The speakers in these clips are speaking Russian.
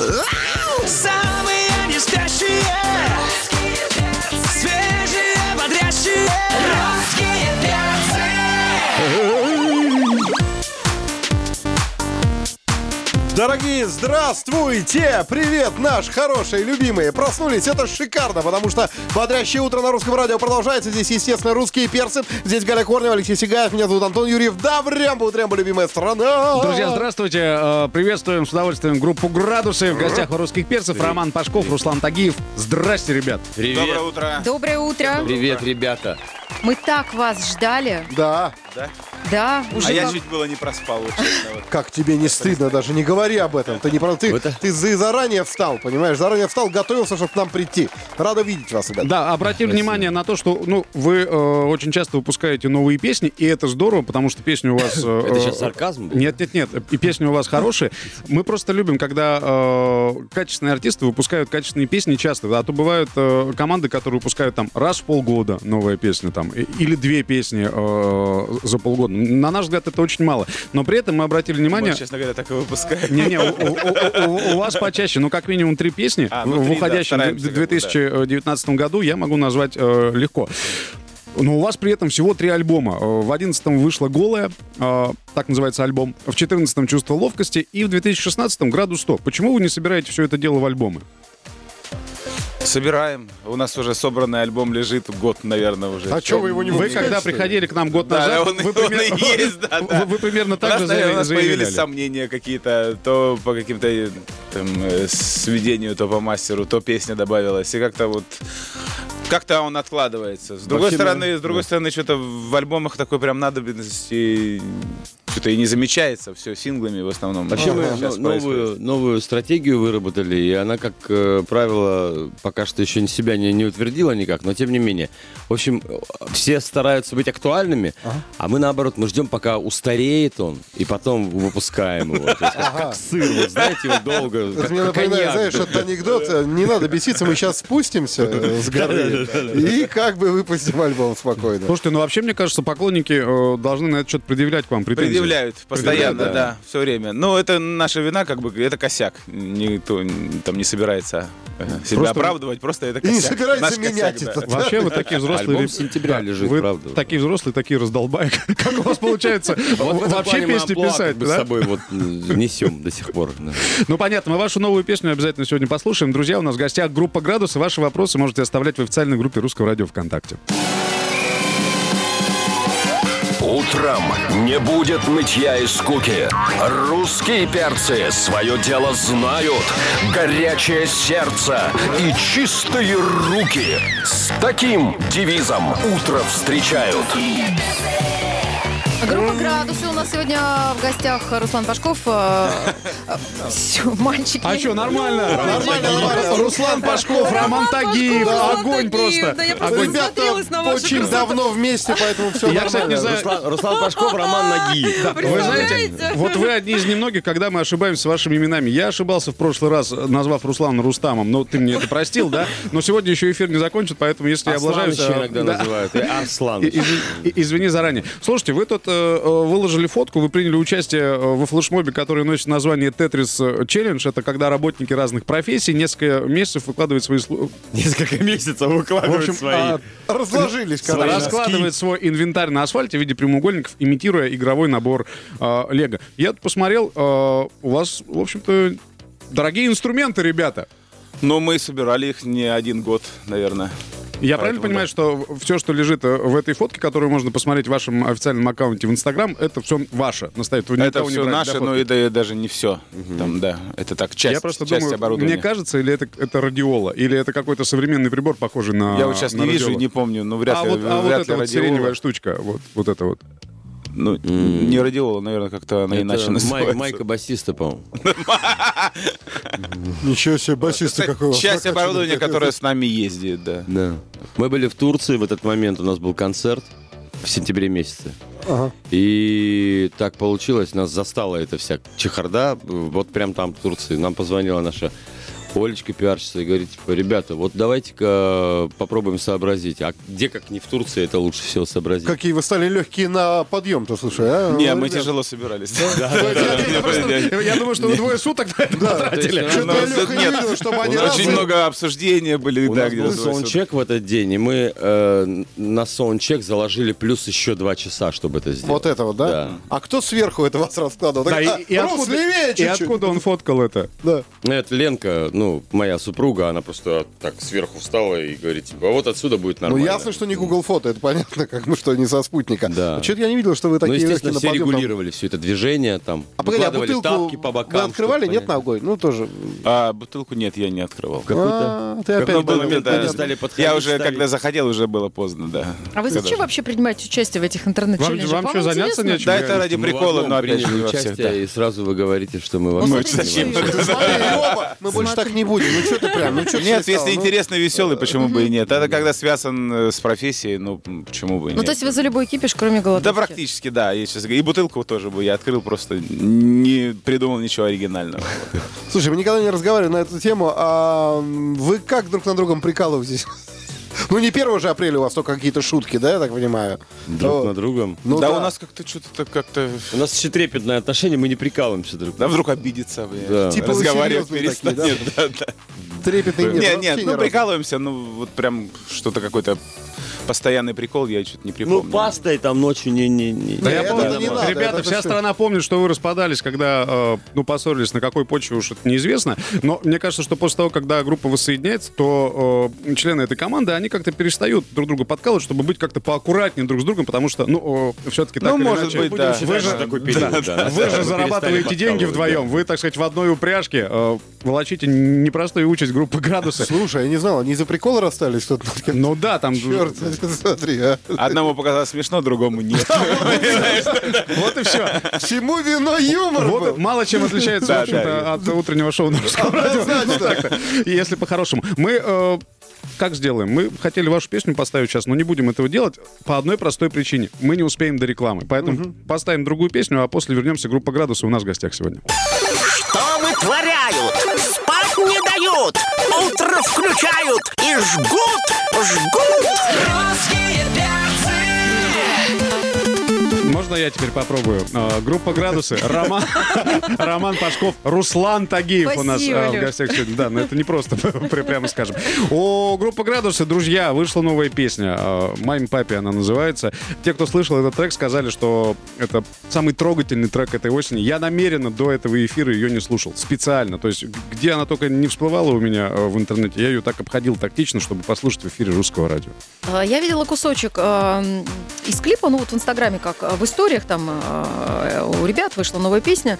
Самые не Дорогие, здравствуйте! Привет, наши хорошие, любимые! Проснулись, это шикарно, потому что бодрящее утро на русском радио продолжается. Здесь, естественно, русские перцы. Здесь Галя Корнева, Алексей Сигаев, меня зовут Антон Юрьев. Да, врямба, утрямба, любимая страна! Друзья, здравствуйте. Э, Приветствуем с удовольствием группу «Градусы». В гостях у русских перцев Роман Пашков, Руслан Тагиев. Здрасте, ребят. Привет. утро. Доброе утро. Привет, ребята. Мы так вас ждали. Да, Да, уже А я чуть было не проспал, вот честно. вот. как тебе не стыдно, даже не говори об этом. Ты не прав- ты, Это- ты за- заранее встал, понимаешь? Заранее встал, готовился, чтобы к нам прийти. Рада видеть вас, ребят. Да, обратите внимание на то, что ну, вы э, очень часто выпускаете новые песни, и это здорово, потому что песни у вас... э, Это сейчас сарказм был? Нет, нет, нет. И песни у вас хорошие. Мы просто любим, когда э, качественные артисты выпускают качественные песни часто. А то бывают э, команды, которые выпускают там раз в полгода новая песня там, и- или две песни э, за полгода. На наш взгляд, это очень мало. Но при этом мы обратили внимание... Вот, честно говоря, так и выпускаю. Не-не, у, вас почаще, ну как минимум три песни А, в ну, три, да, уходящем стараемся, д- 2019 году я могу назвать э, легко. Но у вас при этом всего три альбома. Э, В 11 вышло «Голая», э, так называется альбом. В 14 «Чувство ловкости» и в 2016 «Градус 100». Почему вы не собираете все это дело в альбомы? Собираем. У нас уже собранный альбом лежит год, наверное, уже. А чё вы его не Вы когда что ли? приходили к нам год Да, назад, он, вы, он пример- и есть, да, да. вы- вы примерно У так нас, же наверное, у нас появились сомнения какие-то, то по каким-то э, там, э, сведению, то по мастеру, то песня добавилась. И как-то вот как-то он откладывается. С другой Вообще, стороны, с другой стороны, что-то в альбомах такой прям надобности что-то и не замечается. Все синглами в основном. Вообще мы новую, новую стратегию выработали, и она, как э, правило, пока что еще себя не, не утвердила никак, но тем не менее. В общем, все стараются быть актуальными, а мы наоборот, мы ждем, пока устареет он, и потом выпускаем его. Есть как, как сыр, вот знаете, вот долго. Как- мне напоминает, знаешь, этот анекдот. э, Не надо беситься, мы сейчас спустимся э, с горы и как бы выпустим альбом спокойно. Слушайте, ну вообще, мне кажется, поклонники э, должны на это что-то предъявлять к вам претензии. Предъявляют постоянно, да, все время. Но это наша вина, как бы, это косяк. Никто там не собирается э, себя Просто- оправдывать, просто это И косяк. не собирается Наш менять косяк, да. это. Вообще вы такие взрослые... Альбом сентября Да, лежит, вы правда. такие взрослые, такие раздолбаи. Как у вас получается вообще песни писать, бы с да? собой вот м, несем до сих пор. да. Ну, понятно, мы вашу новую песню обязательно сегодня послушаем. Друзья, у нас в гостях группа «Градусы». Ваши вопросы можете оставлять в официальной группе Русского радио ВКонтакте. Утром не будет нытья и скуки. Русские перцы свое дело знают. Горячее сердце и чистые руки. С таким девизом утро встречают. Группа «Градусы» у нас сегодня в гостях Руслан Пашков. Э, э, всё, Мальчики. А что, нормально? Нормально, нормально. Руслан Пашков, Роман Тагиев. Огонь просто. Ребята очень давно вместе, поэтому все Я, кстати, не нормально. знаю, Руслан, Пашков, Роман Ноги. Вы знаете, вот вы одни из немногих, когда мы ошибаемся с вашими именами. Я ошибался в прошлый раз, назвав Руслана Рустамом, но ты мне это простил, да? Но сегодня еще эфир не закончен, поэтому если я облажаюсь... э, иногда да. называют. Арслан. Извини заранее. Слушайте, вы тут э, э, выложили фотку, вы приняли участие э, во флешмобе, который носит название Тетрис Челлендж. Это когда работники разных профессий несколько месяцев выкладывают свои... Несколько месяцев В выкладывают общем, свои. а, Разложились, короче. раскладывает свой инвентарь на асфальте в виде прямоугольников, имитируя игровой набор э, Лего. Я тут посмотрел, э, у вас, в общем-то, дорогие инструменты, ребята. Но мы собирали их не один год, наверное. Я Поэтому правильно понимаю, что все, что лежит э, в этой фотке, которую можно посмотреть в вашем официальном аккаунте в Инстаграм, это все ваше. Настоит. Это все наше, но фотки. и да, даже не все. Там, да, это так, часть, Я просто часть думаю, оборудования. мне кажется, или это, это радиола, или это какой-то современный прибор, похожий на Я вот сейчас не вижу и радиола. не помню, но вряд а ли, вот, а вот вряд эта ли вот радиола. сиреневая штучка, вот, вот это вот. Ну, не радиола, наверное, как-то она Это иначе май- называется. майка басиста, по-моему. Ничего себе, басиста вас Часть оборудования, которое с нами ездит, да. Да. Мы были в Турции в этот момент, у нас был концерт в сентябре месяце. Ага. И так получилось, нас застала эта вся чехарда, вот прям там в Турции. Нам позвонила наша Олечка пиарщица и говорит, типа, ребята, вот давайте-ка попробуем сообразить, а где, как не в Турции, это лучше всего сообразить. Какие вы стали легкие на подъем-то, слушай, а? Не, мы тяжело собирались. Я просто- Я думаю, что вы двое суток на это потратили. есть, Что-то я, Леха, не нет. видел, чтобы они Очень много обсуждений были, У да, нас был саундчек в этот день, и мы э, на саундчек заложили плюс еще два часа, чтобы это сделать. Вот это вот, да? Да. А кто сверху это вас раскладывал? Да, Так, и- а, и Рус, откуда- левее И чуть-чуть. откуда он фоткал это? Да. Ну, Это Ленка, ну, моя супруга, она просто так сверху встала и говорит, типа, а вот отсюда будет Ну, нормально. ясно, что не Google фото, это понятно, как мы что, не со спутника. Да. Что-то я не видел, что вы Ну, такие легкие естественно, все подъем. там. регулировали все это движение, там, А погоди, а бутылку тапки по бокам. вы открывали? Нет, понять. ногой? Ну, тоже. А бутылку нет, я не открывал. А, ты опять какой-то был- момент понятно. они стали подходить, Я уже, ставить. когда заходил, уже было поздно, да. А вы зачем вообще принимаете участие в этих интернет-челленджах? Вам- вам что, заняться нечем? Да, это ради Мы в прикола, но опять же да. и сразу вы говорите, что мы Ну, всем смотри, зачем? мы больше так не будем. Ну, что ты прям, ну, что ты Нет, если Ну, интересно и веселый, почему бы и нет? Это когда связан э, с профессией, ну, почему бы и Ну, нет? то есть вы за любой кипиш, кроме голодовки? Да, практически, да. Я сейчас. И бутылку тоже бы я открыл, просто не придумал ничего оригинального. Слушай, мы никогда не разговаривали на эту тему. А вы как друг на другом прикалываетесь? Ну, не 1 же апреля у вас только какие-то шутки, да, я так понимаю? друг Вот. на другом. Ну, да, у нас как-то что-то как-то... У нас еще трепетное отношение, мы не прикалываемся друг Да вдруг обидится, блин. Да. Типа вы разговаривать серьезные такие, перестанет. Да, да. трепетный нет. Нет, нет, ну прикалываемся, ну вот прям что-то какой-то постоянный прикол, я что-то не Ну, припомню. пастой там ночью не... не, не. Да я помню, не надо, ребята, это вся всё. страна помнит, что вы распадались, когда, э, ну, поссорились, на какой почве уж это неизвестно. Но мне кажется, что после того, когда группа воссоединяется, то э, члены этой команды, они как-то перестают друг друга подкалывать, чтобы быть как-то поаккуратнее друг с другом, потому что, ну, все-таки так Ну, или может иначе, быть, да. Вы же, такой период, да. вы же Перестали зарабатываете деньги вдвоем. Вы, так сказать, в одной упряжке э, волочите непростую участь группы градусы. Слушай, я не знал, они из-за прикола расстались тут. Ну да, там... Черт, смотри, а. Одному показалось смешно, другому нет. Вот и все. Всему вино юмор Вот мало чем отличается, в Да, общем-то, да. от утреннего шоу на русском радио. Если по-хорошему. Мы э, как сделаем? Мы хотели вашу песню поставить сейчас, но не будем этого делать по одной простой причине. Мы не успеем до рекламы. Поэтому поставим другую песню, а после вернемся. Группа «Градусы» у нас в гостях сегодня. Что вытворяют? Спать не дают, утро включают и жгут, жгут. Русские Можно я теперь попробую? Э, Группа «Градусы». Роман, Роман Пашков, Руслан Тагиев у нас Спасибо, э, в гостях сегодня. Да, но это не просто, пря- прямо скажем. У группы «Градусы», друзья, вышла новая песня. э, «Маме, папе» она называется. Те, кто слышал этот трек, сказали, что это самый трогательный трек этой осени. Я намеренно до этого эфира ее не слушал. Специально. То есть, где она только не всплывала у меня э, в интернете, я ее так обходил тактично, чтобы послушать в эфире русского радио. Я видела кусочек э, из клипа, ну вот в Инстаграме, как в историях там э, у ребят вышла новая песня.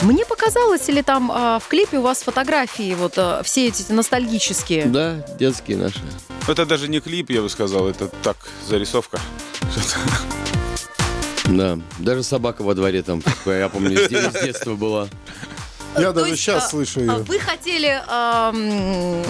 Мне показалось, или там э, в клипе у вас фотографии вот э, все эти ностальгические? Да, детские наши. Это даже не клип, я бы сказал, это так, зарисовка. Да, даже собака во дворе там, я помню, с де- с детства была. Я даже есть, сейчас а, слышу а ее. Вы хотели эм,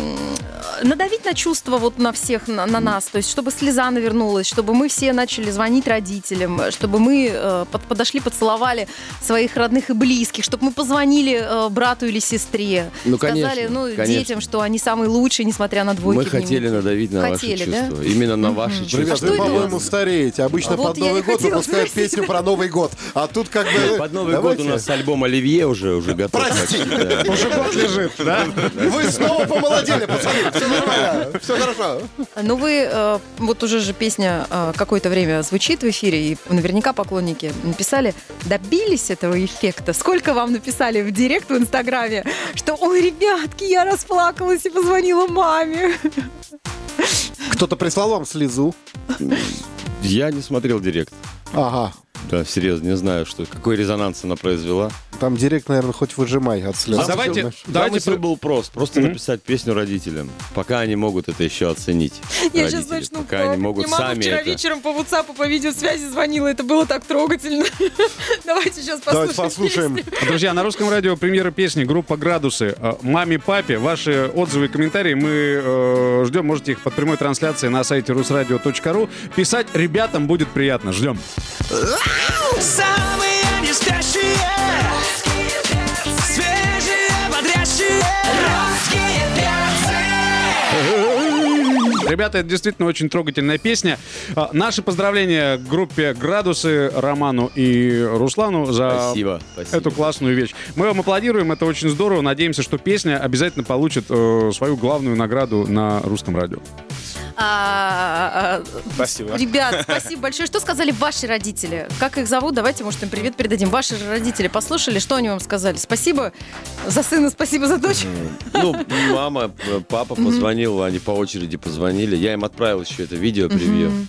надавить на чувства вот на всех, на, на нас, то есть чтобы слеза навернулась, чтобы мы все начали звонить родителям, чтобы мы э, под- подошли, поцеловали своих родных и близких, чтобы мы позвонили э, брату или сестре, Ну, сказали конечно, ну, конечно. детям, что они самые лучшие, несмотря на двойки. Мы хотели надавить на Хотели, ваши да? чувства. Именно на ваши чувства. Ребят, что вы, по-моему, стареете. Обычно Вот под Новый год выпускают песню про Новый год. А тут как бы... Под Новый год у нас альбом Оливье уже, уже готов. Прости. так что, да. Уже год лежит, да? Вы снова помолодели, пацаны. Все нормально. Все хорошо. Ну вы, э, вот уже же песня э, какое-то время звучит в эфире, и наверняка поклонники написали, добились этого эффекта. Сколько вам написали в директ в Инстаграме, что, ой, ребятки, я расплакалась и позвонила маме. Кто-то прислал вам слезу. Я не смотрел директ. Ага. Да, серьезно, не знаю, что, какой резонанс она произвела. Там директ, наверное, хоть выжимай от слез. А давайте- Знаешь. Давайте про- был прост. Просто написать песню родителям, пока они могут это еще оценить. Я сейчас Родители, начну Пока они плакать. могут не могу. сами Вчера это... вечером по WhatsApp, по видеосвязи звонила, это было так трогательно. Давайте сейчас Давайте послушаем. послушаем. Друзья, на русском радио премьера песни группа «Градусы». Э, Маме, папе, ваши отзывы и комментарии мы э, ждем. Можете их под прямой трансляцией на сайте русрадио.ру. Писать ребятам будет приятно. Ждем. Самые не спящие Свежие, бодрящие Ребята, это действительно очень трогательная песня. А, наши поздравления группе «Градусы», Роману и Руслану за Спасибо, спасибо. эту классную вещь. Мы вам аплодируем, это очень здорово. Надеемся, что песня обязательно получит э, свою главную награду на русском радио. А, а, Спасибо. Ребят, спасибо большое. Что сказали ваши родители? Как их зовут? Давайте, может, им привет передадим. Ваши же родители послушали, что они вам сказали? Спасибо за сына, спасибо за дочь. Ну, мама, папа позвонил, они по очереди позвонили. Я им отправил еще это видео, превью.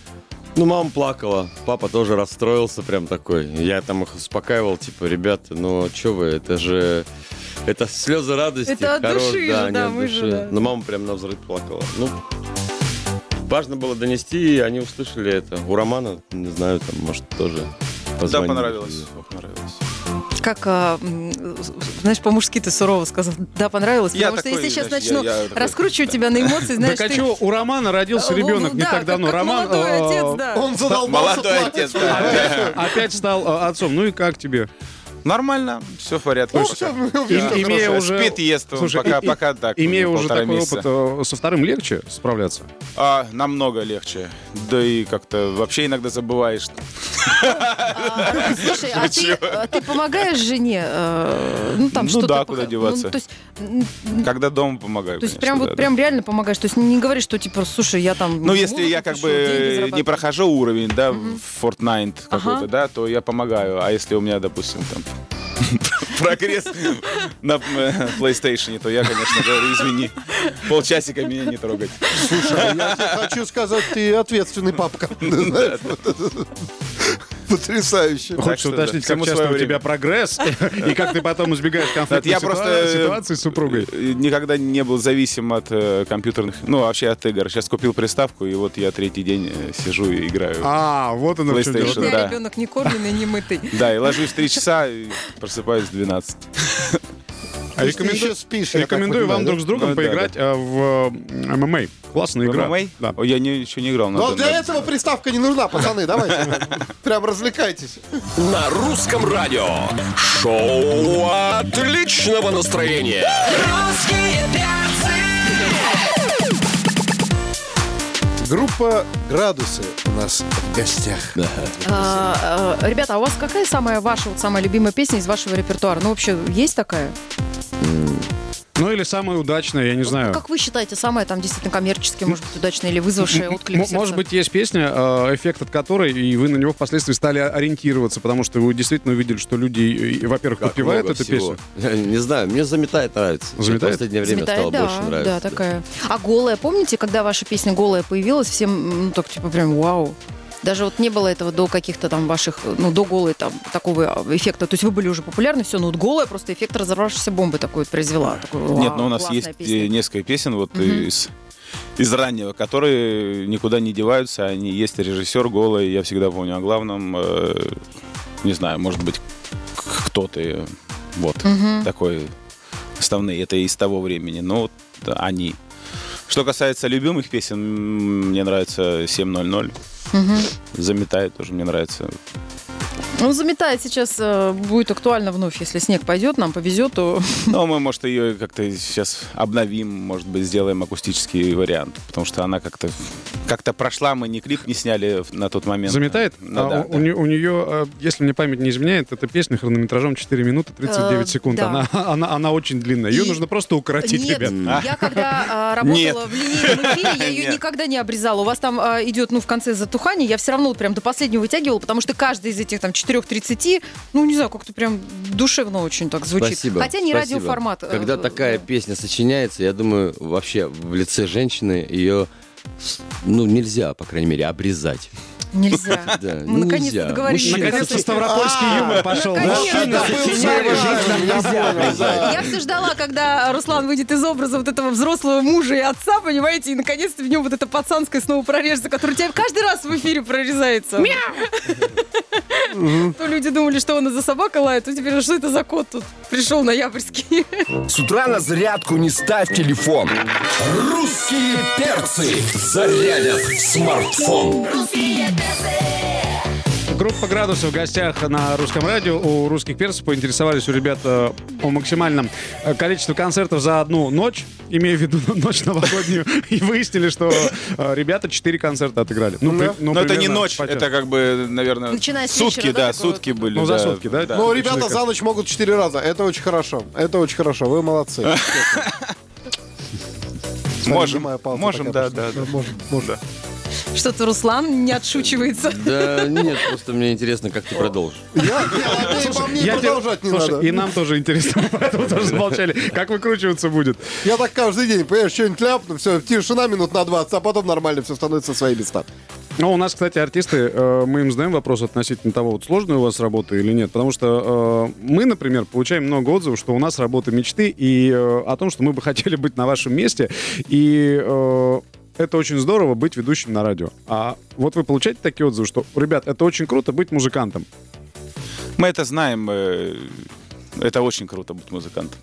Ну, мама плакала, папа тоже расстроился прям такой. Я там их успокаивал, типа, ребята, ну, что вы, это же... Это слезы радости. Это от хорош- души да, же, да, мы же, да. Но мама прям на взрыв плакала. Ну, важно было донести, и они услышали это. У Романа, не знаю, там, может, тоже Да, позвонили. понравилось. Ох, понравилось. Как, а, знаешь, по-мужски ты сурово сказал. Да, понравилось. Я Потому что такой, если сейчас знаешь, начну я- я такой, раскручивать тебя на эмоции, знаешь, так а ты... у Романа родился Э, ребенок ну не да, так как- давно. как Роман молодой э, отец, да. Он задолбался Молодой отец, да. опять стал отцом. Ну и как тебе? Нормально, все в порядке. Ну, Да, увидели. И- имея уже- Спит, ест, Слушай, пока, и- и- пока так. Имея уже полтора такой месяца. опыт, э, со вторым легче справляться? А, намного легче. Да и как-то вообще иногда забываешь. Слушай, а ты, а ты помогаешь жене? э, Ну, там Ну что-то... да, куда деваться. Ну, то есть, Когда дома помогаю, то есть прям вот да. прям реально помогаешь. То есть не говоришь, что типа, слушай, я там... Ну, если я как бы не прохожу уровень, да, в Fortnite какой-то, да, то я помогаю. А если у меня, допустим, там прогресс на э, PlayStation, то я, конечно, говорю, извини, полчасика меня не трогать. Слушай, я тебе хочу сказать, ты ответственный папка. Потрясающе. Хочешь что уточнить, как часто у тебя прогресс, и как ты потом избегаешь конфликтной Я ситуа- просто э, ситуации с супругой? э, никогда не был зависим от э, компьютерных, ну, вообще от игр. Сейчас купил приставку, и вот я третий день сижу и играю. А, вот оно в чем дело. Ребенок не кормленный, не мытый. Да, и ложусь в 3 часа, и просыпаюсь в 12. А рекомендую- еще спишь, Рекомендую вам понимаю, друг да? с другом Ну, да, поиграть э, в э, ММА. Классная игра. ММА? Да. Я не- еще не играл. Но для этого приставка не нужна, пацаны, давайте. Прям развлекайтесь. На русском радио. Шоу отличного настроения. Группа «Градусы» у нас в гостях. А, а, Ребята, а у вас какая самая ваша, вот самая любимая песня из вашего репертуара? Ну, вообще, есть такая? Ну или самая удачная, я не знаю. Как вы считаете, самая там действительно коммерчески, может быть, удачная или вызвавшая отклик? Может быть, есть песня, э, эффект от которой, и вы на него впоследствии стали ориентироваться, потому что вы действительно увидели, что люди, э, во-первых, подпевают эту всего. песню. Не знаю, мне заметает нравится. Заметает? В последнее время Заметает, стало да, больше нравиться. Да, такая. А голая, помните, когда ваша песня голая появилась, всем, ну, так, типа, прям вау. Даже вот не было этого до каких-то там ваших, ну, до голой там такого эффекта. То есть вы были уже популярны, все, но вот голая просто эффект разорвавшейся бомбы такой произвела. Такой, Нет, но у нас есть песня. э, несколько песен вот Мгм. из, из раннего, которые никуда не деваются. Они есть режиссер голый, я всегда помню о главном. э, не знаю, может быть, к- кто ты. Вот Мгм. такой основные. Это из того времени. Но вот они. Что касается любимых песен, мне нравится 7.00. Мгм. Заметает тоже мне нравится. Ну, заметает сейчас э, будет актуально вновь. Если снег пойдет, нам повезет, то Но мы, может, ее как-то сейчас обновим, может быть, сделаем акустический вариант. Потому что она как-то как-то прошла, мы ни клип не сняли на тот момент. Заметает? Ну, А да, у, да. у не- у нее, э, если мне память не изменяет, эта песня хронометражом 4 минуты 39 Э, секунд. да. Она, она, она очень длинная. Ее И- нужно просто укоротить, Нет, ребят. я когда а, работала Нет. в линейном эфире, я ее Нет. никогда не обрезала. У вас там а, идет, ну, в конце затухание, я все равно вот прям до последнего вытягивала, потому что каждый из этих там 4.30, ну, не знаю, как-то прям душевно очень так звучит. Спасибо. Хотя не спасибо. радиоформат. э, Когда такая песня сочиняется, я думаю, вообще в лице женщины ее ну, нельзя, по крайней мере, обрезать. Нельзя. Да, Мы ну, наконец-то договорились. Наконец-то ставропольский А, юмор пошел. Я понял, да. Я все ждала, когда Руслан выйдет из образа вот этого взрослого мужа и отца, понимаете, и наконец-то в нем вот это пацанское снова прорежется, которое у тебя каждый раз в эфире прорезается. То люди думали, что он из-за собака лает, то теперь что это за кот тут пришел ноябрьский? С утра на зарядку не ставь телефон. Русские перцы зарядят смартфон. Группа «Градусов» в гостях на русском радио. У русских перцев поинтересовались у ребят э, о максимальном э, количестве концертов за одну ночь, имея в виду ночь новогоднюю, и выяснили, что э, ребята 4 концерта отыграли. Ну, при- ну, Но это не ночь, по- это как бы, наверное, Начиная с сутки, вечера, да, да, сутки вот? были. Ну, за да, сутки, да? да. Ну, ребята человека. за ночь могут четыре раза. Это очень хорошо. Это очень хорошо. Вы молодцы. Можем, можем, да, пошла. да. Можем, можем. Что-то Руслан не отшучивается. Да нет, просто мне интересно, как ты продолжишь. Я, я, ладно, и вам не Я тебе- продолжать не Слушай, надо. и нам тоже интересно, поэтому тоже замолчали. Как выкручиваться будет? Я так каждый день, понимаешь, что-нибудь ляпну, все, тишина минут на 20, а потом нормально все становится на свои места. Ну, у нас, кстати, артисты, э, мы им задаем вопрос относительно того, вот сложная у вас работа или нет. Потому что э, мы, например, получаем много отзывов, что у нас работа мечты, и э, о том, что мы бы хотели быть на вашем месте. И э, это очень здорово быть ведущим на радио. А вот вы получаете такие отзывы, что, ребят, это очень круто быть музыкантом. Мы это знаем. э, Это очень круто быть музыкантом.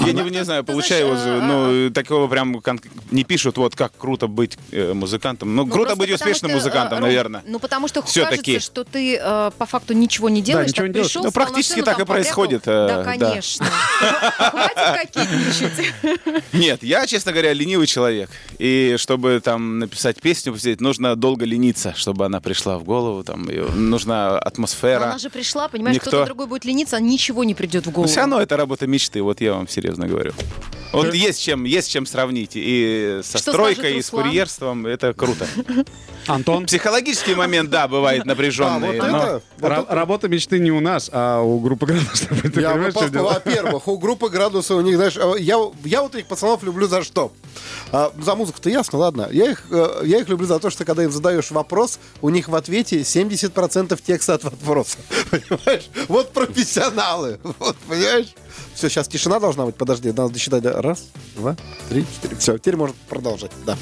Я не, не знаю, получаю знаешь, отзывы, а, но такого прям кон- не пишут, вот как круто быть э, музыкантом. Ну, Ну, круто просто быть потому успешным что, музыкантом, э, Ром, наверное. Ну, потому что Всё-таки. кажется, что ты э, по факту ничего не делаешь, ничего так не делаешь. пришел, Ну, встал на практически сцену, так там и происходит, э, Да, да. конечно. Хватит кокетничать. Нет, я, честно говоря, ленивый человек. И чтобы там написать песню, посидеть, нужно долго лениться, чтобы она пришла в голову. Там, и нужна атмосфера. она же пришла, понимаешь, Никто- кто-то другой будет лениться, а ничего не придет в голову. все равно это работа мечты, вот я вам серьезно говорю. Вот есть чем, есть чем сравнить. И со Что стройкой, и с Руслан? курьерством. Это круто. Антон? Психологический момент, да, бывает А, напряженный. вот но- это... вот Ра- это- Работа мечты не у нас, а у группы «Градусов». Ты Я понимаешь, что дело? Во-первых, у группы градуса у них, знаешь, э, я, я вот этих пацанов люблю за что? А, за музыку-то ясно, ладно. Я их, э, я их люблю за то, что когда им задаешь вопрос, у них в ответе 70% текста от вопроса. Понимаешь? Вот профессионалы. Вот, понимаешь? Все, сейчас тишина должна быть. Подожди, надо досчитать. до- Раз, два, три, четыре. Все, теперь можно продолжать. Да.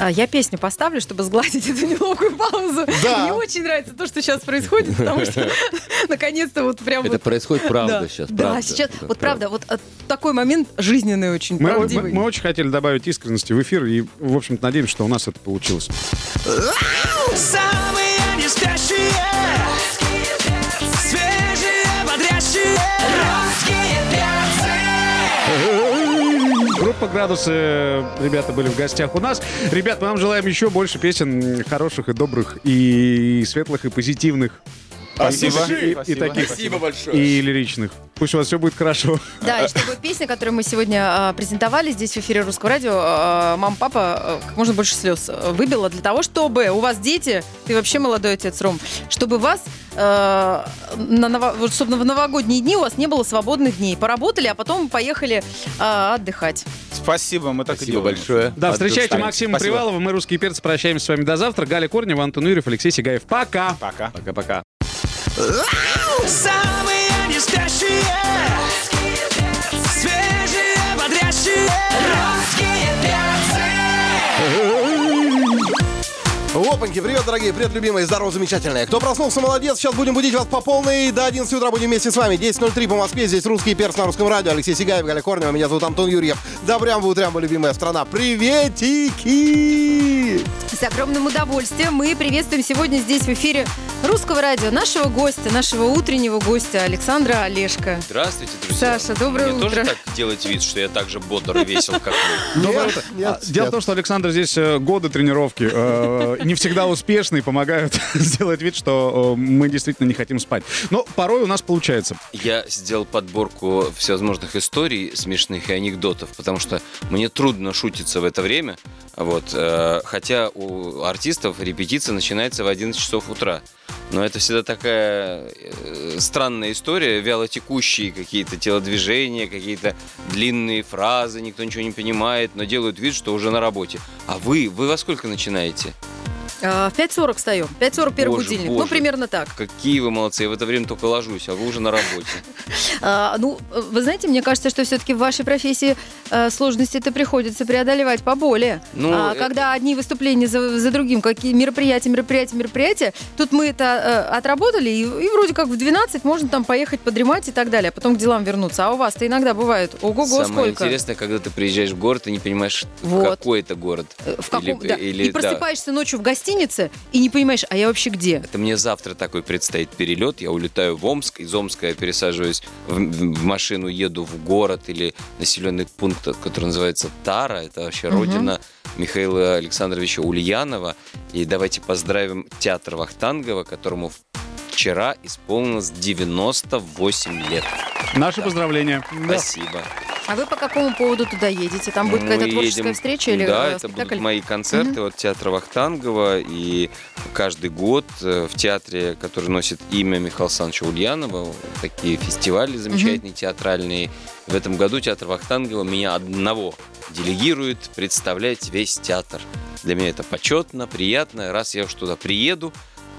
А, Я песню поставлю, чтобы сгладить эту неловкую паузу. Да. Мне очень нравится то, что сейчас происходит, потому что наконец-то вот прям Это вот... происходит правда Да, сейчас. Да, сейчас, Это вот правда, вот э, такой момент жизненный очень, Мы, мы- правдивый. мы очень хотели добавить искренности в эфир, и, в общем-то, надеемся, что у нас это получилось. Самые Группа «Градусы», ребята были в гостях у нас. Ребят, мы вам желаем еще больше песен хороших и добрых, и светлых, и позитивных. Спасибо. И, и таких. Спасибо большое. И лиричных. Пусть у вас все будет хорошо. Да, и чтобы песня, которую мы сегодня а, презентовали здесь в эфире Русского радио, а, мама, папа, а, как можно больше слез выбила для того, чтобы у вас дети, ты вообще молодой отец, Ром, чтобы вас, на ново- чтобы в новогодние дни у вас не было свободных дней. Поработали, а потом поехали а, отдыхать. Спасибо, мы так и Спасибо делаем. большое. Да, От встречайте. Максима Спасибо. Привалова. Мы, русские перцы, прощаемся с вами до завтра. Галя Корнева, Антон Юрьев, Алексей Сигаев. Пока! Пока. Пока-пока. Самые не Свежие, бодрящие Опаньки, привет, дорогие, привет, любимые, здорово, замечательные. Кто проснулся, молодец, сейчас будем будить вас по полной. До 11 утра будем вместе с вами. 10.03 по Москве, здесь русский перс на русском радио. Алексей Сигаев, Галя Корнева, меня зовут Антон Юрьев. Добрям вы утрям, любимая страна. Приветики! С огромным удовольствием мы приветствуем сегодня здесь в эфире Русского радио нашего гостя, нашего утреннего гостя Александра Олешко. Здравствуйте, друзья. Саша, доброе Мне утро. тоже так делать вид, что я так же бодр и весел, как вы? Доброе утро. А, Дело в том, что Александр здесь э, годы тренировки. э, Не всегда успешные, помогают сделать вид, что э, мы действительно не хотим спать. Но порой у нас получается. Я сделал подборку всевозможных историй смешных и анекдотов, потому что мне трудно шутиться в это время. Вот, э, хотя у артистов репетиция начинается в 11 часов утра. Но это всегда такая э, странная история, вялотекущие какие-то телодвижения, какие-то длинные фразы, никто ничего не понимает, но делают вид, что уже на работе. А вы, вы во сколько начинаете? А, В 5.40 встаем. 5.40 первый Боже, будильник. Ну, боже. примерно так. Какие вы молодцы, я в это время только ложусь, а вы уже на работе. А, ну, вы знаете, мне кажется, что все-таки в вашей профессии э, сложности это приходится преодолевать поболее. Ну, А, э, когда одни выступления за, за другим, какие мероприятия, мероприятия, мероприятия, тут мы это э, отработали, и, и вроде как в 12 можно там поехать подремать и так далее, а потом к делам вернуться. А у вас-то иногда бывает, ого-го, Самое сколько? интересное, когда ты приезжаешь в город и не понимаешь, Вот. какой это город. В каком, Или- да. или- и да. просыпаешься ночью в гостинице, гостинице и не понимаешь, а я вообще где? Это мне завтра такой предстоит перелет. Я улетаю в Омск. Из Омска я пересаживаюсь в, в машину, еду в город или населенный пункт, который называется Тара. Это вообще родина Михаила Александровича Ульянова. И давайте поздравим театр Вахтангова, которому вчера исполнилось 98 лет. Наши поздравления. Спасибо. А вы по какому поводу туда едете? Там будет Мы какая-то творческая едем- встреча или Да, э, это спектакль? будут мои концерты от театра Вахтангова. И каждый год э, в театре, который носит имя Михаила Александровича Ульянова, такие фестивали замечательные театральные. В этом году театр Вахтангова меня одного делегирует представлять весь театр. Для меня это почетно, приятно. Раз я уж туда приеду,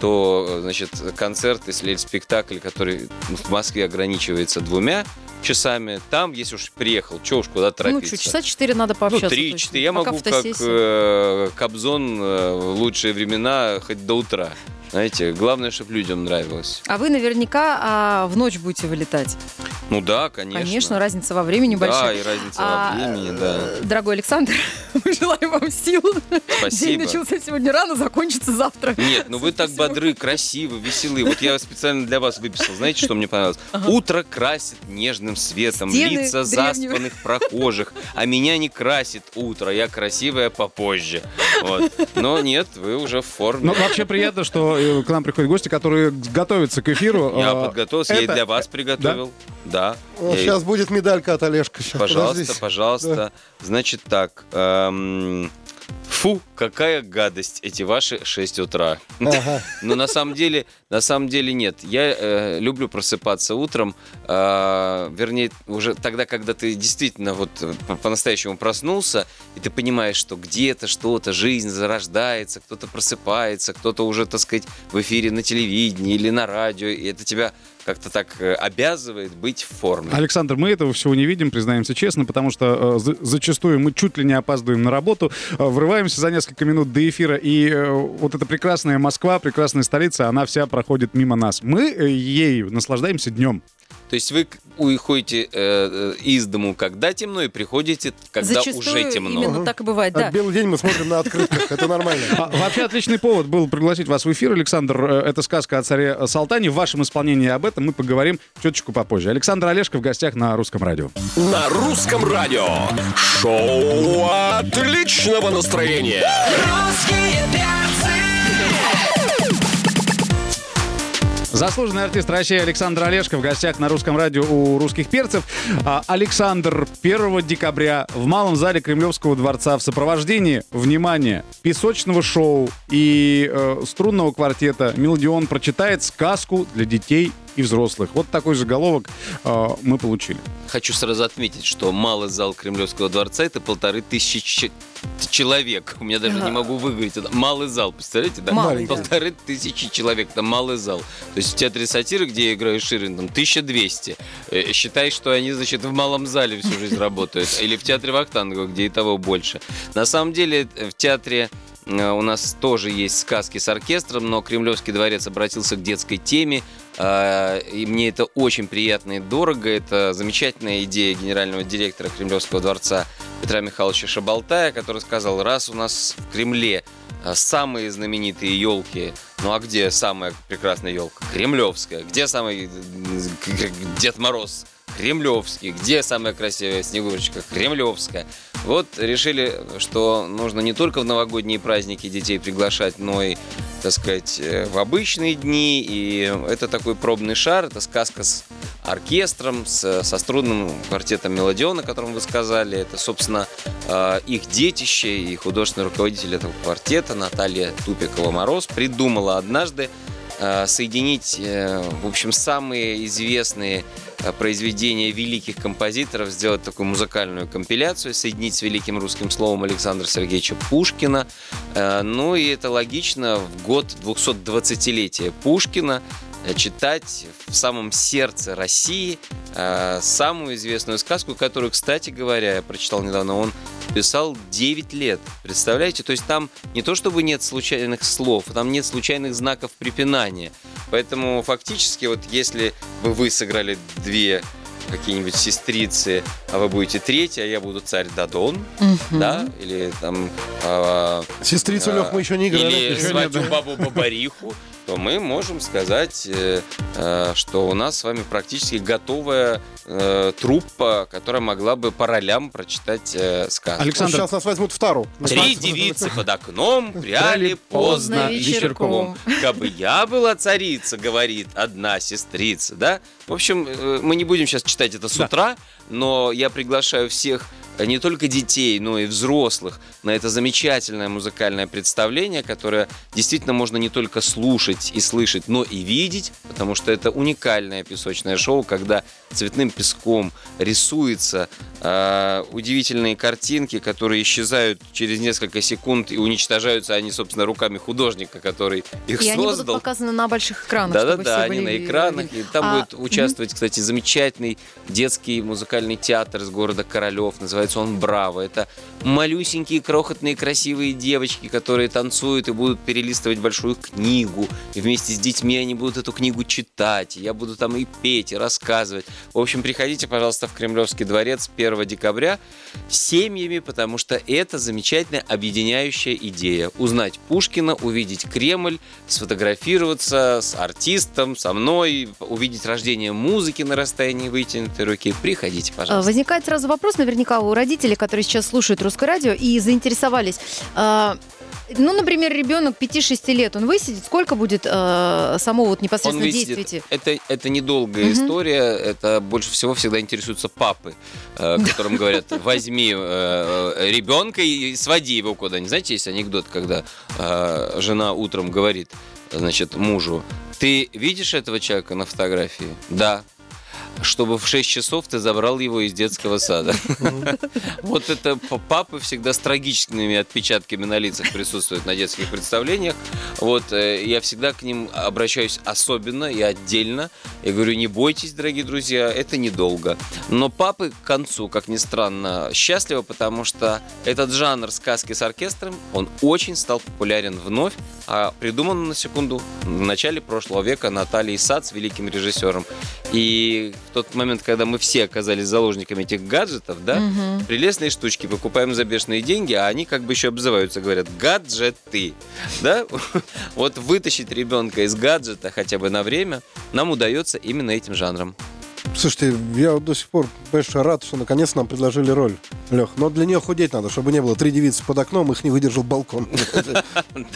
то, э, значит, концерт, если спектакль, который в Москве ограничивается двумя часами, там, если уж приехал, что уж куда Ну, торопиться. что, часа четыре надо Ну, пообщаться. три, точно. четыре. Я могу как э, Кобзон э, в лучшие времена хоть до утра. Знаете, главное, чтобы людям нравилось. А вы наверняка а, в ночь будете вылетать. Ну да, конечно. Конечно, разница во времени большая. Да, и разница А, во времени, да. Дорогой Александр, мы желаем вам сил. День Спасибо. начался сегодня рано, закончится завтра. Нет, ну вы так бодры, красивы, веселы. Вот я специально для вас выписал. Знаете, что мне понравилось? Утро красит нежным светом Стены лица древнего. заспанных прохожих, а меня не красит утро, я красивая попозже. Вот. Но нет, вы уже в форме. Ну, вообще приятно, что э, к нам приходят гости, которые готовятся к эфиру. Я А, подготовился, я и для вас приготовил. Да. Сейчас будет медалька от Олежка. Пожалуйста, пожалуйста. Значит так. эм, Фу, какая гадость эти ваши 6 утра. Ага. Но на самом деле, на самом деле нет. Я э, люблю просыпаться утром, э, вернее, уже тогда, когда ты действительно вот э, по- по-настоящему проснулся, и ты понимаешь, что где-то что-то, жизнь зарождается, кто-то просыпается, кто-то уже, так сказать, в эфире на телевидении или на радио, и это тебя как-то так э, обязывает быть в форме. Александр, мы этого всего не видим, признаемся честно, потому что э, за- зачастую мы чуть ли не опаздываем на работу, э, врываемся за несколько минут до эфира, и э, вот эта прекрасная Москва, прекрасная столица, она вся проходит мимо нас. Мы э, ею наслаждаемся днем. То есть вы к- уходите э, э, из дому, когда темно, и приходите, когда Зачастую уже темно. именно так и бывает, да. А белый день мы смотрим на открытках. Это нормально. А, вообще отличный повод был пригласить вас в эфир, Александр. Это сказка о царе Салтане. В вашем исполнении об этом мы поговорим чуточку попозже. Александр Олешко в гостях на Русском радио. На русском радио. Шоу отличного настроения. Русские перцы. Заслуженный артист России Александр Олешко в гостях на русском радио у русских перцев. А, Александр 1 декабря в Малом зале Кремлевского дворца в сопровождении, внимание, песочного шоу и э, струнного квартета «Мелодион» прочитает сказку для детей и взрослых. Вот такой заголовок э, мы получили. Хочу сразу отметить, что малый зал Кремлевского дворца это полторы тысячи ч- человек. У меня даже не могу выговорить. Это малый зал, представляете? Да? Малый, да. Полторы тысячи человек, это малый зал. То есть в театре сатиры, где я играю Ширин, там 1200. Э, Считай, что они, значит, в малом зале всю жизнь работают. Или в театре Вахтангова, где и того больше. На самом деле э, в театре э, у нас тоже есть сказки с оркестром, но Кремлевский дворец обратился к детской теме. А, И мне это очень приятно и дорого. Это замечательная идея генерального директора Кремлевского дворца Петра Михайловича Шабалтая, который сказал, раз у нас в Кремле а, самые знаменитые елки, ну а где самая прекрасная елка? Кремлевская. Где самый к- Дед Мороз? Кремлевский. Где самая красивая снегурочка? Кремлевская. Вот решили, что нужно не только в новогодние праздники детей приглашать, но и, так сказать, э, в обычные дни. И это такой пробный шар, это сказка с оркестром, с- со струнным квартетом «Мелодион», о котором вы сказали. Это, собственно, э, их детище и художественный руководитель этого квартета Наталья Тупикова-Мороз придумала однажды соединить, э, в общем, самые известные э, произведения великих композиторов, сделать такую музыкальную компиляцию, соединить с великим русским словом Александра Сергеевича Пушкина. Э, Ну и это логично в год 220-летия Пушкина э, читать в самом сердце России э, самую известную сказку, которую, кстати говоря, я прочитал недавно, он писал 9 лет. Представляете? То есть там не то чтобы нет случайных слов, там нет случайных знаков препинания. Поэтому фактически вот если бы вы сыграли две какие-нибудь сестрицы, а вы будете третья, а я буду царь Дадон, да, или там... а, Сестрицу а, Лех мы еще не играли. Или Еще свадьбу бабу Бабариху, то мы можем сказать, э, э, что у нас с вами практически готовая э, труппа, которая могла бы по ролям прочитать сказку. Александр, Сейчас нас возьмут втору. Три девицы под окном пряли поздно вечерком. Кабы я была царица, говорит одна сестрица, да? В общем, мы не будем сейчас читать это с утра, но я приглашаю всех не только детей, но и взрослых. На это замечательное музыкальное представление, которое действительно можно не только слушать и слышать, но и видеть, потому что это уникальное песочное шоу, когда цветным песком рисуется э, удивительные картинки, которые исчезают через несколько секунд и уничтожаются они, собственно, руками художника, который их И они будут создал. показаны на больших экранах. Да-да-да, они были на экранах. И там А, будет участвовать, кстати, замечательный детский музыкальный театр из города Королев. Называется он «Браво». Это малюсенькие, крохотные, красивые девочки, которые танцуют и будут перелистывать большую книгу. И вместе с детьми они будут эту книгу читать. И я буду там и петь, и рассказывать. В общем, приходите, пожалуйста, в Кремлевский дворец 1 декабря с семьями, потому что это замечательная объединяющая идея. Узнать Пушкина, увидеть Кремль, сфотографироваться с артистом, со мной, увидеть рождение музыки на расстоянии вытянутой руки. Приходите, А, пожалуйста. Возникает сразу вопрос наверняка у родителей, которые сейчас слушают русское радио и заинтересовались. Ну, например, ребенок 5-6 лет, он высидит, сколько будет э, само вот непосредственно действия? Это, это недолгая Мгм. история. Это больше всего всегда интересуются папы, э, которым говорят, возьми э, ребенка и своди его куда-нибудь. Знаете, есть анекдот, когда э, жена утром говорит, значит, мужу, ты видишь этого человека на фотографии? Да. Чтобы в 6 часов ты забрал его из детского сада. Вот это папы всегда с трагическими отпечатками на лицах присутствуют на детских представлениях. Вот э, я всегда к ним обращаюсь особенно и отдельно. Я говорю, не бойтесь, дорогие друзья, это недолго. Но папы к концу, как ни странно, счастливы, потому что этот жанр сказки с оркестром, он очень стал популярен вновь, а придуман на секунду в начале прошлого века Натальей Сац, великим режиссером. И тот момент, когда мы все оказались заложниками этих гаджетов, да, Мгм. прелестные штучки покупаем за бешеные деньги, а они как бы еще обзываются, говорят, гаджеты, да? Вот вытащить ребенка из гаджета хотя бы на время нам удается именно этим жанром. Слушайте, я вот до сих пор, конечно, рад, что наконец нам предложили роль, Лех. Но для нее худеть надо, чтобы не было три девицы под окном, их не выдержал балкон.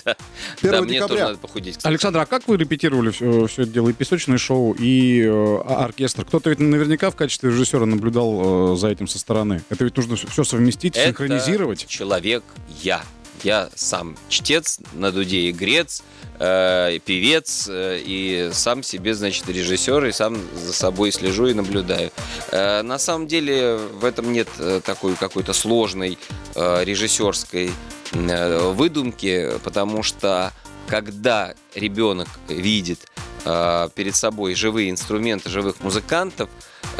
Да, 1 мне тоже декабря. надо похудеть. кстати. Александр, а как вы репетировали все, это дело? И песочное шоу, и э, а- оркестр? Кто-то ведь наверняка в качестве режиссера наблюдал э, за этим со стороны. Это ведь нужно все совместить, Это синхронизировать. человек я. Я сам чтец, на дуде и грец, э, певец, э, и сам себе, значит, режиссер, и сам за собой слежу и наблюдаю. Э, на самом деле в этом нет э, такой какой-то сложной э, режиссерской э, выдумки, потому что когда ребенок видит э, перед собой живые инструменты живых музыкантов,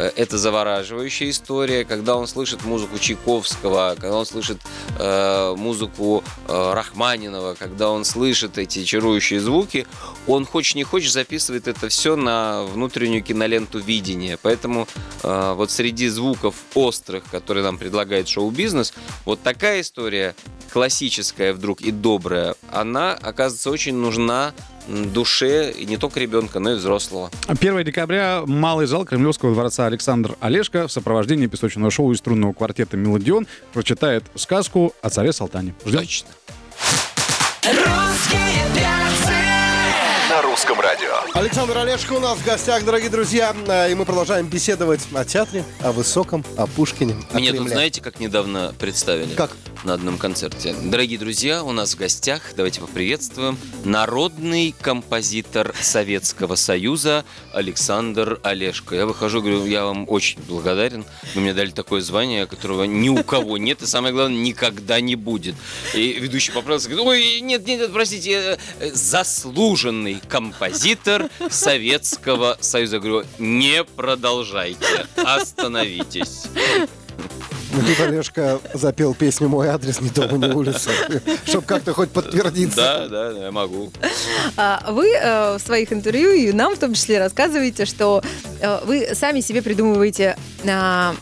это завораживающая история, когда он слышит музыку Чайковского, когда он слышит э, музыку э, Рахманинова, когда он слышит эти чарующие звуки, он хочешь не хочешь записывает это все на внутреннюю киноленту видения. Поэтому э, вот среди звуков острых, которые нам предлагает шоу-бизнес, вот такая история классическая вдруг и добрая, она оказывается очень нужна душе и не только ребенка, но и взрослого. 1 декабря малый зал Кремлевского дворца Александр Олешко в сопровождении песочного шоу и струнного квартета «Мелодион» прочитает сказку о царе Салтане. Ждем. Точно. Русские перцы. На русском радио. Александр Олешко у нас в гостях, дорогие друзья. А, И мы продолжаем беседовать о театре, о высоком, о Пушкине, о Меня тут знаете, как недавно представили? Как? На одном концерте. Дорогие друзья, у нас в гостях, давайте поприветствуем, народный композитор Советского Союза Александр Олешко. Я выхожу, говорю, я вам очень благодарен. Вы мне дали такое звание, которого ни у кого нет, и самое главное, никогда не будет. И ведущий поправился, говорит, ой, нет, нет, нет, простите, э, э, заслуженный композитор Советского Союза. Я говорю, не продолжайте, остановитесь. Ну, тут Олежка запел песню «Мой адрес не дома, не улица», чтобы как-то хоть подтвердиться. Да, да, я могу. А Вы э, в своих интервью и нам в том числе рассказываете, что э, вы сами себе придумываете, а,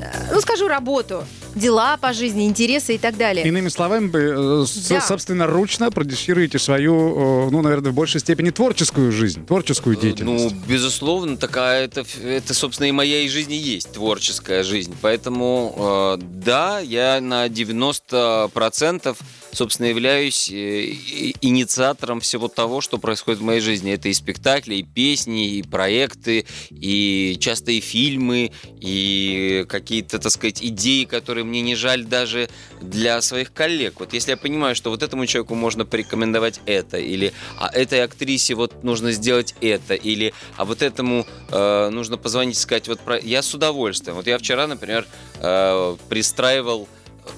э, ну скажу, работу, дела по жизни, интересы и так далее. Иными словами, вы, э, Да. собственно, ручно продюсируете свою, э, ну, наверное, в большей степени творческую жизнь, творческую Ну, деятельность. безусловно, такая это, это, собственно, и моя и жизни есть творческая жизнь. Поэтому, э, да, я на 90% собственно, являюсь э, инициатором всего того, что происходит в моей жизни. Это и спектакли, и песни, и проекты, и часто и фильмы, и какие-то, так сказать, идеи, которые мне не жаль даже для своих коллег. Вот если я понимаю, что вот этому человеку можно порекомендовать это, или а этой актрисе вот нужно сделать это, или а вот этому э, нужно позвонить и сказать, вот про... я с удовольствием. Вот я вчера, например, э, пристраивал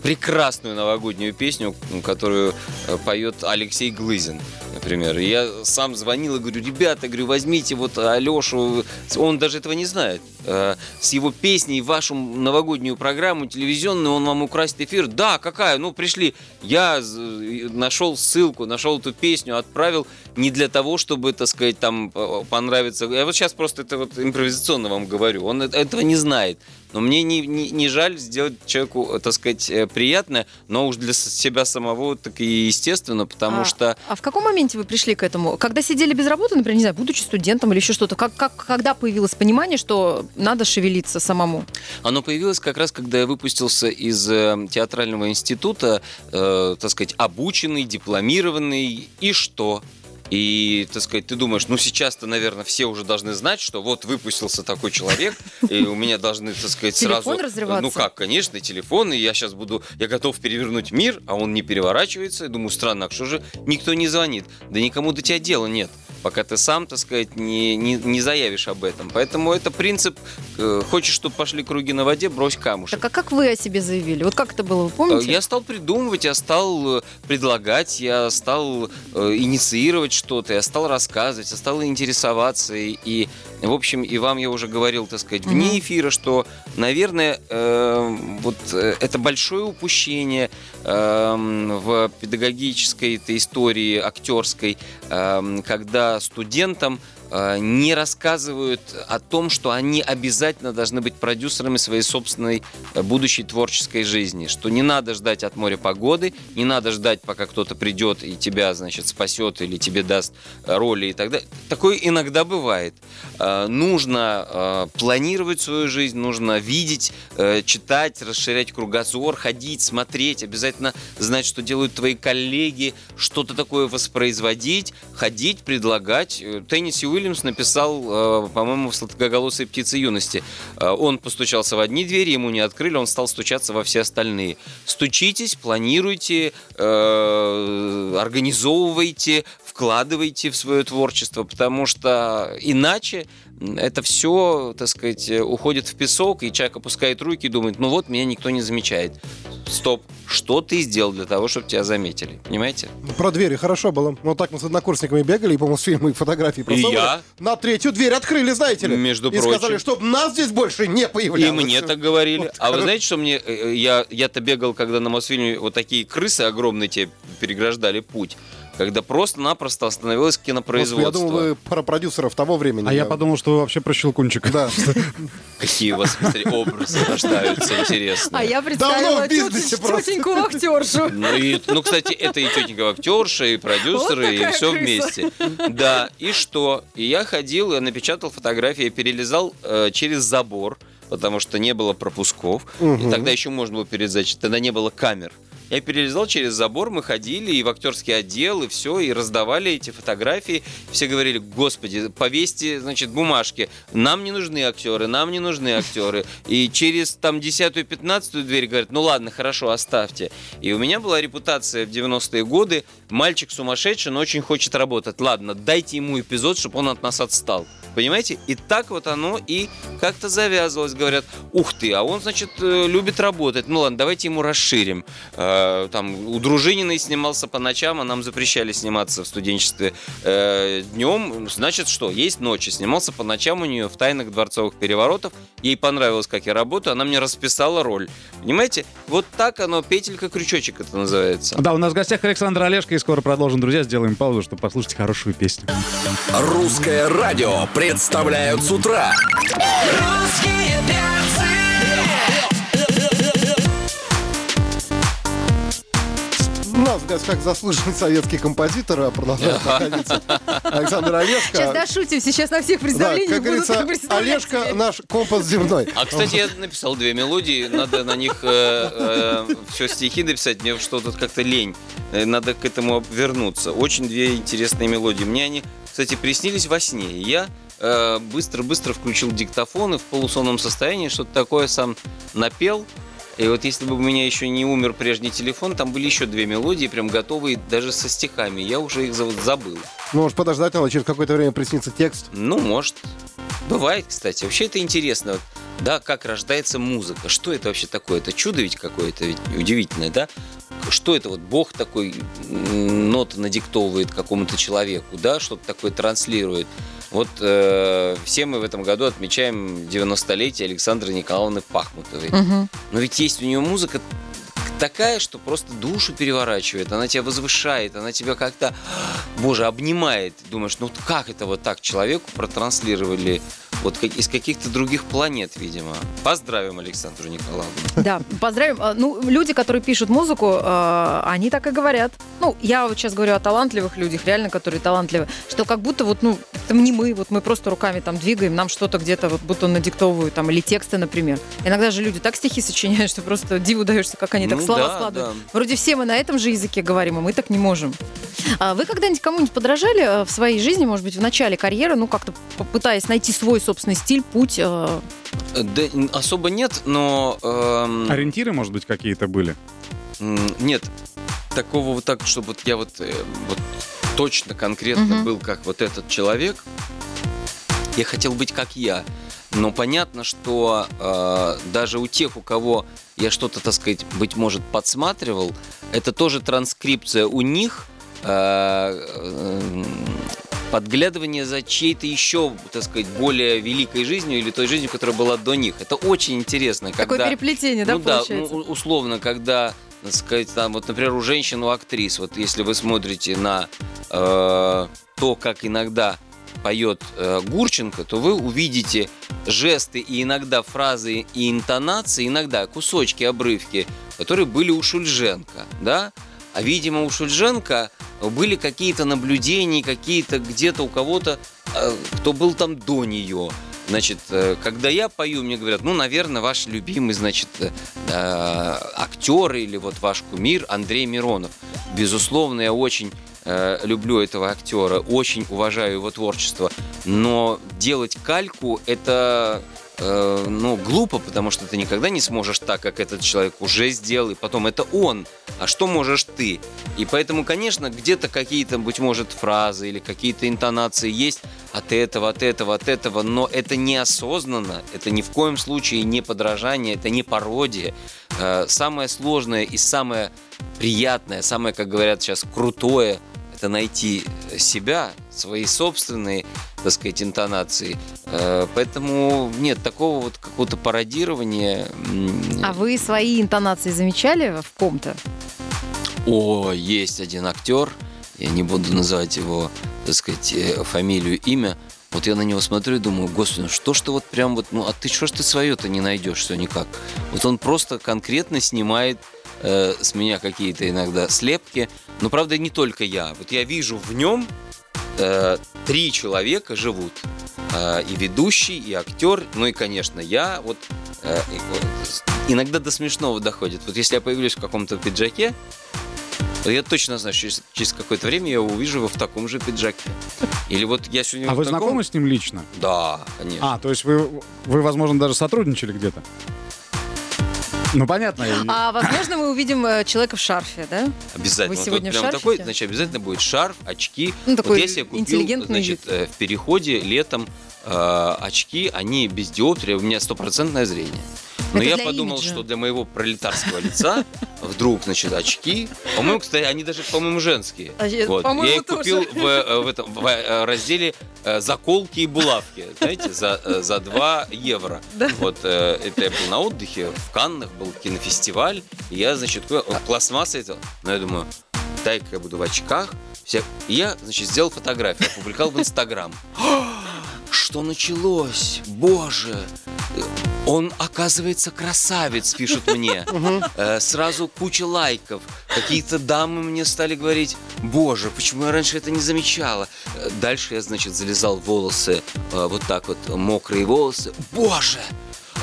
прекрасную новогоднюю песню, которую э, поет Алексей Глызин, например. Я сам звонил и говорю, ребята, говорю, возьмите вот Алешу, он даже этого не знает. Э, С его песней вашу новогоднюю программу телевизионную он вам украсит эфир. Да, какая? Ну, пришли. Я нашел ссылку, нашел эту песню, отправил не для того, чтобы, так сказать, там э, понравиться. Я вот сейчас просто это вот импровизационно вам говорю. Он этого не знает. Но мне не, не, не жаль сделать человеку, так сказать, приятное, но уж для себя самого так и естественно, потому а, что а в каком моменте вы пришли к этому? Когда сидели без работы, например, не знаю, будучи студентом или еще что-то, как, как, когда появилось понимание, что надо шевелиться самому? Оно появилось как раз, когда я выпустился из э, театрального института, э, так сказать, обученный, дипломированный, и что? И, так сказать, ты думаешь, ну сейчас-то, наверное, все уже должны знать, что вот выпустился такой человек, и у меня должны, так сказать, Телефон сразу... разрываться? Ну как, конечно, телефон, и я сейчас буду... Я готов перевернуть мир, а он не переворачивается. Я думаю, странно, а что же никто не звонит? Да никому до тебя дела нет, пока ты сам, так сказать, не, не, не заявишь об этом. Поэтому это принцип, э, хочешь, чтобы пошли круги на воде, брось камушек. Так а как вы о себе заявили? Вот как это было, вы помните? Э, Я стал придумывать, я стал э, предлагать, я стал э, инициировать что-то, я стал рассказывать, я стал интересоваться. И, и, в общем, и вам я уже говорил, так сказать, вне эфира, что, наверное, э, вот э, это большое упущение э, в педагогической этой истории актерской, э, когда студентам не рассказывают о том, что они обязательно должны быть продюсерами своей собственной э, будущей творческой жизни, что не надо ждать от моря погоды, не надо ждать, пока кто-то придет и тебя, значит, спасет или тебе даст э, роли и так далее. Такое иногда бывает. Э, Нужно э, планировать свою жизнь, нужно видеть, э, читать, расширять кругозор, ходить, смотреть, обязательно знать, что делают твои коллеги, что-то такое воспроизводить, ходить, предлагать. Э, Тенниси Уильямс написал, э, по-моему, в «Сладкоголосой птице юности». Э, Он постучался в одни двери, ему не открыли, он стал стучаться во все остальные. Стучитесь, планируйте, э, организовывайте, вкладывайте в свое творчество, потому что иначе это все, так сказать, э, уходит в песок, и человек опускает руки и думает, ну вот, меня никто не замечает. Стоп, что ты сделал для того, чтобы тебя заметили? Понимаете? Про двери хорошо было. Вот так мы с однокурсниками бегали, и, по-моему, с фильмом и фотографии просовывали. я. На третью дверь открыли, знаете ли. Между и прочим. сказали, чтобы нас здесь больше не И появлялось. мне так говорили. Вот а вы знаете, что мне... э, Я, я-то бегал, когда на Мосфильме вот такие крысы огромные тебе переграждали путь. Когда просто-напросто остановилось Господи, кинопроизводство. я думал, вы про продюсеров того времени. А я подумал, что вы вообще про Щелкунчика. Да. Какие у вас смотри, образы рождаются интересные. А я представила тетеньку актершу. Ну, и, ну, кстати, это и тетенька актерша, и продюсеры, Вот и все крыса. вместе. Да, и что? И я ходил, я напечатал фотографии, я перелезал э, через забор, потому что не было пропусков. И тогда еще можно было перелезать, тогда не было камер. Я перелезал через забор, мы ходили и в актерский отдел, и все, и раздавали эти фотографии. Все говорили, господи, повесьте, значит, бумажки. Нам не нужны актеры, нам не нужны актеры. И через там десятую, пятнадцатую дверь говорят, ну ладно, хорошо, оставьте. И у меня была репутация в 90-е годы, мальчик сумасшедший, но очень хочет работать. Ладно, дайте ему эпизод, чтобы он от нас отстал. Понимаете? И так вот оно и как-то завязывалось. Говорят, ух ты, а он, значит, э, любит работать. Ну ладно, давайте ему расширим. Э, Там у Дружининой снимался по ночам, а нам запрещали сниматься в студенчестве э, днем. Значит, что? Есть ночи. Снимался по ночам у нее в «Тайнах дворцовых переворотов». Ей понравилось, как я работаю. Она мне расписала роль. Понимаете? Вот так оно, петелька-крючочек это называется. Да, у нас в гостях Александр Олешко, и скоро продолжим, друзья. Сделаем паузу, чтобы послушать хорошую песню. Русское радио представляют с утра. Русские перцы. У нас в гостях заслуженный советский композитор, а продолжает находиться Александр Олешко. Сейчас дошутим, сейчас на всех Да, представлениях как будут говорится, представлять Олежка наш компас земной. А, кстати, я написал две мелодии, надо на них все стихи написать, мне что-то как-то лень. Э, Надо к этому вернуться. Очень две интересные мелодии. Мне они, кстати, приснились во сне. Я э, быстро-быстро включил диктофон и в полусонном состоянии что-то такое сам напел. И вот если бы у меня еще не умер прежний телефон, там были еще две мелодии, прям готовые даже со стихами. Я уже их за- забыл. Ну, может подождать, а через какое-то время приснится текст. Ну, может. Бывает, кстати. Вообще это интересно. Вот, да, как рождается музыка. Что это вообще такое? Это чудо ведь какое-то, ведь удивительное, да? Что это вот Бог такой ноты надиктовывает какому-то человеку, да, что-то такое транслирует. Вот э, все мы в этом году отмечаем 90-летие Александры Николаевны Пахмутовой. Мгм. Но ведь есть у нее музыка такая, что просто душу переворачивает, она тебя возвышает, она тебя как-то, боже, обнимает. Думаешь, ну как это вот так человеку протранслировали вот как- из каких-то других планет, видимо. Поздравим Александру Николаевну. Да, поздравим. А, Ну, люди, которые пишут музыку, э, они так и говорят. Ну, я вот сейчас говорю о талантливых людях, реально, которые талантливы, что как будто вот, ну, это не мы, вот мы просто руками там двигаем, нам что-то где-то вот будто надиктовывают, там, или тексты, например. Иногда же люди так стихи сочиняют, что просто диву даешься, как они так Ну слова да, складывают. да. Вроде все мы на этом же языке говорим, а мы так не можем. А вы когда-нибудь кому-нибудь подражали э, в своей жизни, может быть, в начале карьеры, ну, как-то попытаясь найти свой собственный стиль, путь? э, Да, особо нет, но... эм, Ориентиры, может быть, какие-то были? Нет, такого вот так, чтобы вот я вот, э, вот точно, конкретно Мгм. был как вот этот человек. Я хотел быть как я. Но понятно, что э, даже у тех, у кого я что-то, так сказать, быть может, подсматривал, это тоже транскрипция у них, подглядывание за чьей-то еще, так сказать, более великой жизнью или той жизнью, которая была до них. Это очень интересно. Такое когда- переплетение, да, ну да, получается? ну, у- условно, когда, так сказать, там, вот, например, у женщин, у актрис, вот если вы смотрите на э, то, как иногда поет э, Гурченко, то вы увидите жесты и иногда фразы и интонации, иногда кусочки, обрывки, которые были у Шульженко, да? А, видимо, у Шульженко были какие-то наблюдения, какие-то где-то у кого-то, э, кто был там до нее. Значит, э, когда я пою, мне говорят, ну, наверное, ваш любимый, значит, э, актер или вот ваш кумир Андрей Миронов. Безусловно, я очень люблю этого актера, очень уважаю его творчество, но делать кальку это э, ну, глупо, потому что ты никогда не сможешь так, как этот человек уже сделал, и потом это он, а что можешь ты? И поэтому, конечно, где-то какие-то, быть может, фразы или какие-то интонации есть от этого, от этого, от этого, но это неосознанно, это ни в коем случае не подражание, это не пародия. Э, Самое сложное и самое приятное, самое, как говорят сейчас, крутое, это найти себя, свои собственные, так сказать, интонации. Э, Поэтому нет, такого вот какого-то пародирования. А вы свои интонации замечали в ком-то? О, есть один актер, я не буду называть его, так сказать, э, фамилию, имя. Вот я на него смотрю и думаю, господи, ну что ж ты вот прям вот, ну а ты что ж ты свое-то не найдешь все никак? Вот он просто конкретно снимает э, с меня какие-то иногда слепки. Но правда не только я. Вот я вижу в нем э, три человека живут. Э, и ведущий, и актер, ну и, конечно, я. Вот э, иногда до смешного доходит. Вот если я появлюсь в каком-то пиджаке, то я точно знаю, что через, через какое-то время я увижу его в таком же пиджаке. Или вот я сегодня А вы таком- знакомы с ним лично? Да, конечно. А, то есть вы, вы возможно, даже сотрудничали где-то? Ну, понятно. А возможно, мы увидим э, человека в шарфе, да? Обязательно. Вы Вот сегодня в прям шарфике? такой, значит, обязательно будет шарф, очки. Ну, такой вот я себе купил, интеллигентный значит, вид. э, в переходе летом э, очки, они без диоптрии, у меня стопроцентное зрение. Но Это я подумал, имиджа. что для моего пролетарского лица вдруг, значит, очки. По-моему, кстати, они даже, по-моему, женские. А я- Вот. по-моему, Я их тоже. купил в, э, в этом в, э, разделе заколки и булавки, знаете, за, за 2 евро. Вот э, это я был на отдыхе в Каннах, был кинофестиваль, и я, значит, пластмасса это. Но я думаю, дай-ка я буду в очках. Вся- И я, значит, сделал фотографию, опубликовал в Инстаграм. Что началось? Боже! Он, оказывается, красавец, пишут мне. Э, Сразу куча лайков. Какие-то дамы мне стали говорить, боже, почему я раньше это не замечала? Э, Дальше я, значит, залезал в волосы, э, вот так вот, мокрые волосы. Боже!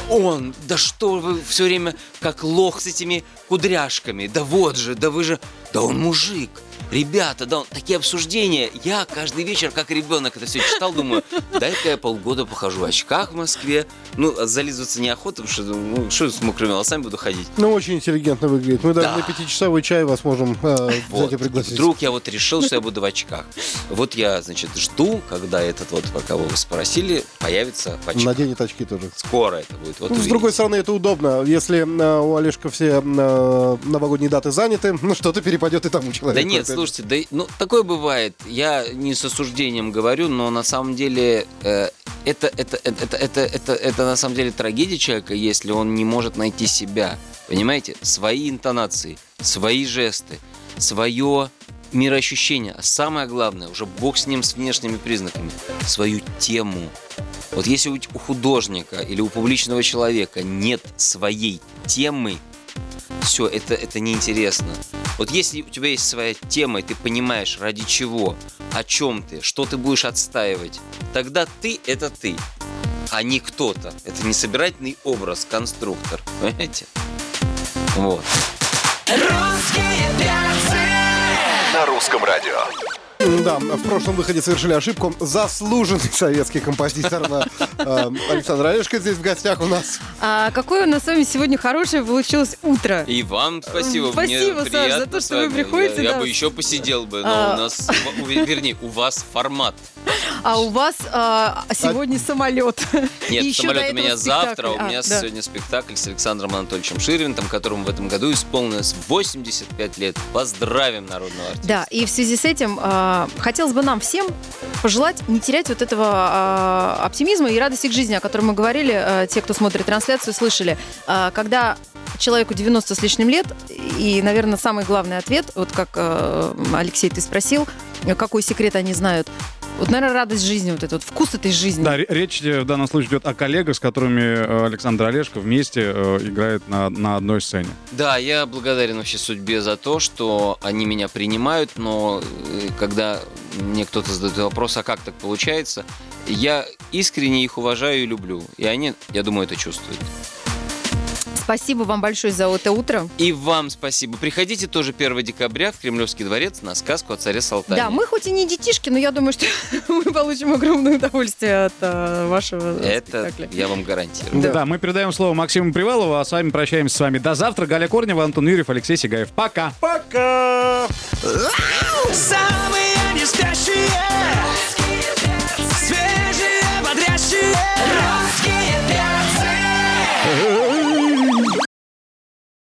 Он, да что вы все время как лох с этими кудряшками? Да вот же, да вы же, да он мужик. Ребята, да, такие обсуждения. Я каждый вечер, как ребенок, это все читал, думаю, дай-ка я полгода похожу в очках в Москве. Ну, а зализываться неохота, потому что, ну, что с мокрыми волосами буду ходить. Ну, очень интеллигентно выглядит. Мы даже Да. на пятичасовой чай вас можем э, Вот. взять и пригласить. Вдруг я вот решил, что я буду в очках. Вот я, значит, жду, когда этот вот, кого вы спросили, появится в очках. Наденет очки тоже. Скоро это будет. Вот Ну, с другой стороны, это удобно. Если э, у Олежка все э, новогодние даты заняты, ну что-то перепадет и тому человеку. Да нет. Слушайте, да, ну такое бывает. Я не с осуждением говорю, но на самом деле э, это, это, это, это, это, это, это на самом деле трагедия человека, если он не может найти себя. Понимаете? Свои интонации, свои жесты, свое мироощущение. А самое главное, уже бог с ним с внешними признаками, свою тему. Вот если у художника или у публичного человека нет своей темы, все, это, это неинтересно. Вот если у тебя есть своя тема, и ты понимаешь, ради чего, о чем ты, что ты будешь отстаивать, тогда ты — это ты, а не кто-то. Это не собирательный образ, конструктор. Понимаете? Вот. Русские перцы. На русском радио. Да, в прошлом выходе совершили ошибку. Заслуженный советский композитор э, Александр Олешко здесь в гостях у нас. А какое у нас с вами сегодня хорошее получилось утро. И вам спасибо. Спасибо, Мне Саш, за то, что вы приходите, Я, бы еще посидел бы, но А. у нас, вернее, у вас формат. А у вас а, сегодня самолет. Нет, самолет у меня завтра, у меня А, да. сегодня спектакль с Александром Анатольевичем Ширвинтом, которому в этом году исполнилось 85 лет. Поздравим народного артиста. Да, и в связи с этим а, хотелось бы нам всем пожелать не терять вот этого а, оптимизма и радости к жизни, о котором мы говорили, а, те, кто смотрит трансляцию, слышали. А, когда человеку 90 с лишним лет, и, наверное, самый главный ответ, вот как а, Алексей, ты спросил, какой секрет они знают. Вот, наверное, радость жизни, вот этот вот вкус этой жизни. Да, ре- речь э, в данном случае идет о коллегах, с которыми э, Александр Олешко вместе э, играет на, на одной сцене. Да, я благодарен вообще судьбе за то, что они меня принимают, но когда мне кто-то задает вопрос, а как так получается, я искренне их уважаю и люблю. И они, я думаю, это чувствуют. Спасибо вам большое за это утро. И вам спасибо. Приходите тоже 1 декабря в Кремлевский дворец на сказку о царе Салтане. Да, мы хоть и не детишки, но я думаю, что мы получим огромное удовольствие от а, вашего Это спектакля. я вам гарантирую. Да. мы передаем слово Максиму Привалову, а с вами прощаемся с вами до завтра. Галя Корнева, Антон Юрьев, Алексей Сигаев. Пока! Пока! Самый